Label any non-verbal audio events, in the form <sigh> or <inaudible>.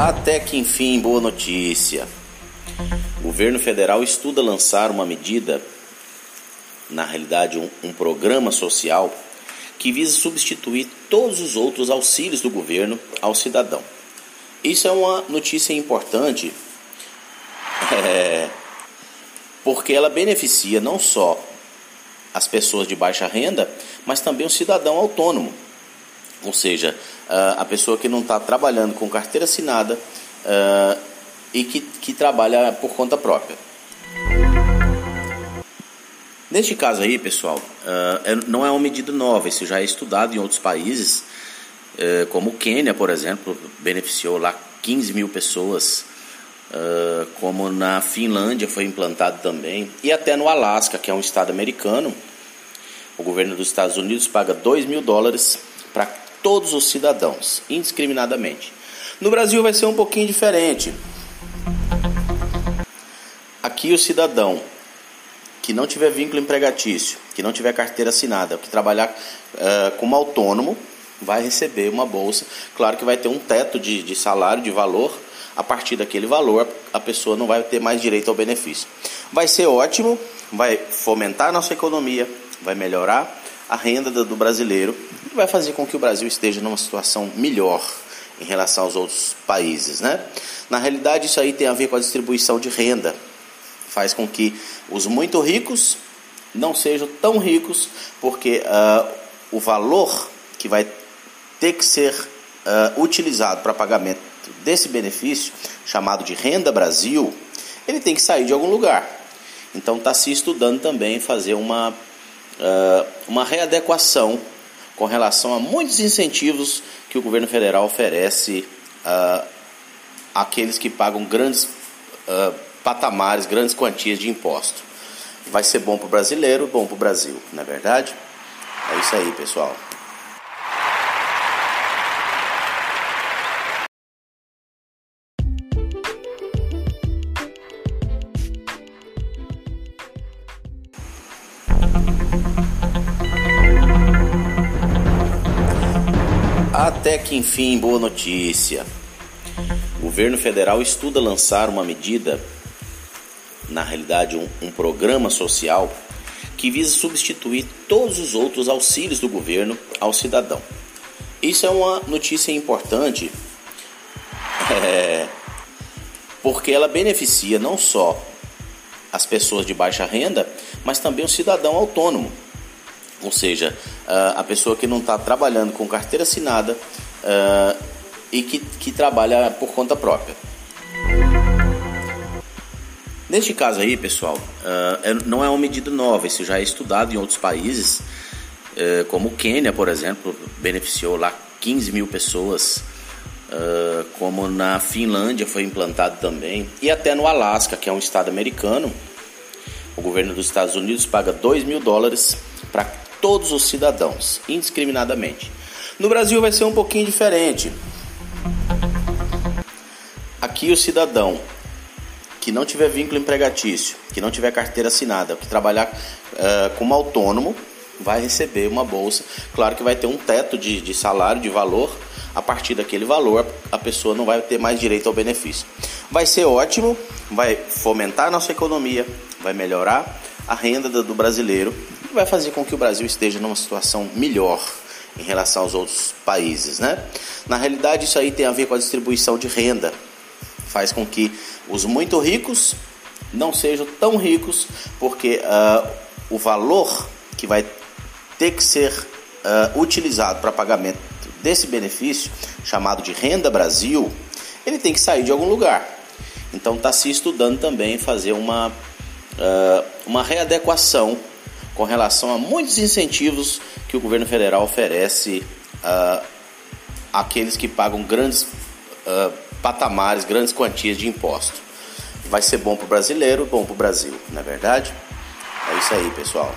Até que enfim, boa notícia. O governo federal estuda lançar uma medida, na realidade, um, um, programa social que visa substituir todos os outros auxílios do governo ao cidadão. Isso é uma notícia importante é, porque ela beneficia não só as pessoas de baixa renda, mas também o cidadão autônomo. Ou seja, a pessoa que não está trabalhando com carteira assinada e que, que trabalha por conta própria. Neste caso aí, pessoal, não é uma medida nova, isso já é estudado em outros países, como o Quênia, por exemplo, beneficiou lá 15 mil pessoas, como na Finlândia foi implantado também, e até no Alasca, que é um estado americano, o governo dos Estados Unidos paga 2 mil dólares para todos os cidadãos, indiscriminadamente. No Brasil vai ser um pouquinho diferente. Aqui o cidadão que não tiver vínculo empregatício, que não tiver carteira assinada, que trabalhar uh, como autônomo, vai receber uma bolsa. Claro que vai ter um teto de, de salário, de valor. A partir daquele valor, a pessoa não vai ter mais direito ao benefício. Vai ser ótimo, vai fomentar a nossa economia, vai melhorar a renda do brasileiro e vai fazer com que o Brasil esteja numa situação melhor em relação aos outros países, né? Na realidade, isso aí tem a ver com a distribuição de renda. Faz com que os muito ricos não sejam tão ricos, porque uh, o valor que vai ter que ser uh, utilizado para pagamento desse benefício, chamado de Renda Brasil, ele tem que sair de algum lugar. Então está se estudando também fazer uma uh, uma readequação com relação a muitos incentivos que o governo federal oferece uh, àqueles que pagam grandes uh, patamares, grandes quantias de imposto. Vai ser bom para o brasileiro, bom para o Brasil, não é verdade? É isso aí, pessoal. Até que enfim, boa notícia. O governo federal estuda lançar uma medida, na realidade, um, um, programa social que visa substituir todos os outros auxílios do governo ao cidadão. Isso é uma notícia importante <laughs> é, porque ela beneficia não só as pessoas de baixa renda, mas também o cidadão autônomo ou seja, a pessoa que não está trabalhando com carteira assinada e que, que trabalha por conta própria. Neste caso aí, pessoal, é, não é uma medida nova, isso já é estudado em outros países, como o Quênia, por exemplo, beneficiou lá 15 mil pessoas, como na Finlândia foi implantado também, e até no Alasca, que é um estado americano, o governo dos Estados Unidos paga 2 mil dólares para todos os cidadãos, indiscriminadamente. No Brasil vai ser um pouquinho diferente. Aqui o cidadão que não tiver vínculo empregatício, que não tiver carteira assinada, que trabalhar uh, como autônomo, vai receber uma bolsa. Claro que vai ter um teto de, de salário, de valor. A partir daquele valor, a pessoa não vai ter mais direito ao benefício. Vai ser ótimo, vai fomentar a nossa economia, vai melhorar a renda do brasileiro e vai fazer com que o Brasil esteja numa situação melhor em relação aos outros países, né? Na realidade, isso aí tem a ver com a distribuição de renda. Faz com que os muito ricos não sejam tão ricos, porque uh, o valor que vai ter que ser uh, utilizado para pagamento desse benefício, chamado de Renda Brasil, ele tem que sair de algum lugar. Então está se estudando também fazer uma, uh, uma readequação com relação a muitos incentivos que o governo federal oferece uh, àqueles que pagam grandes uh, patamares, grandes quantias de imposto. Vai ser bom para o brasileiro, bom para o Brasil, não é verdade? É isso aí, pessoal.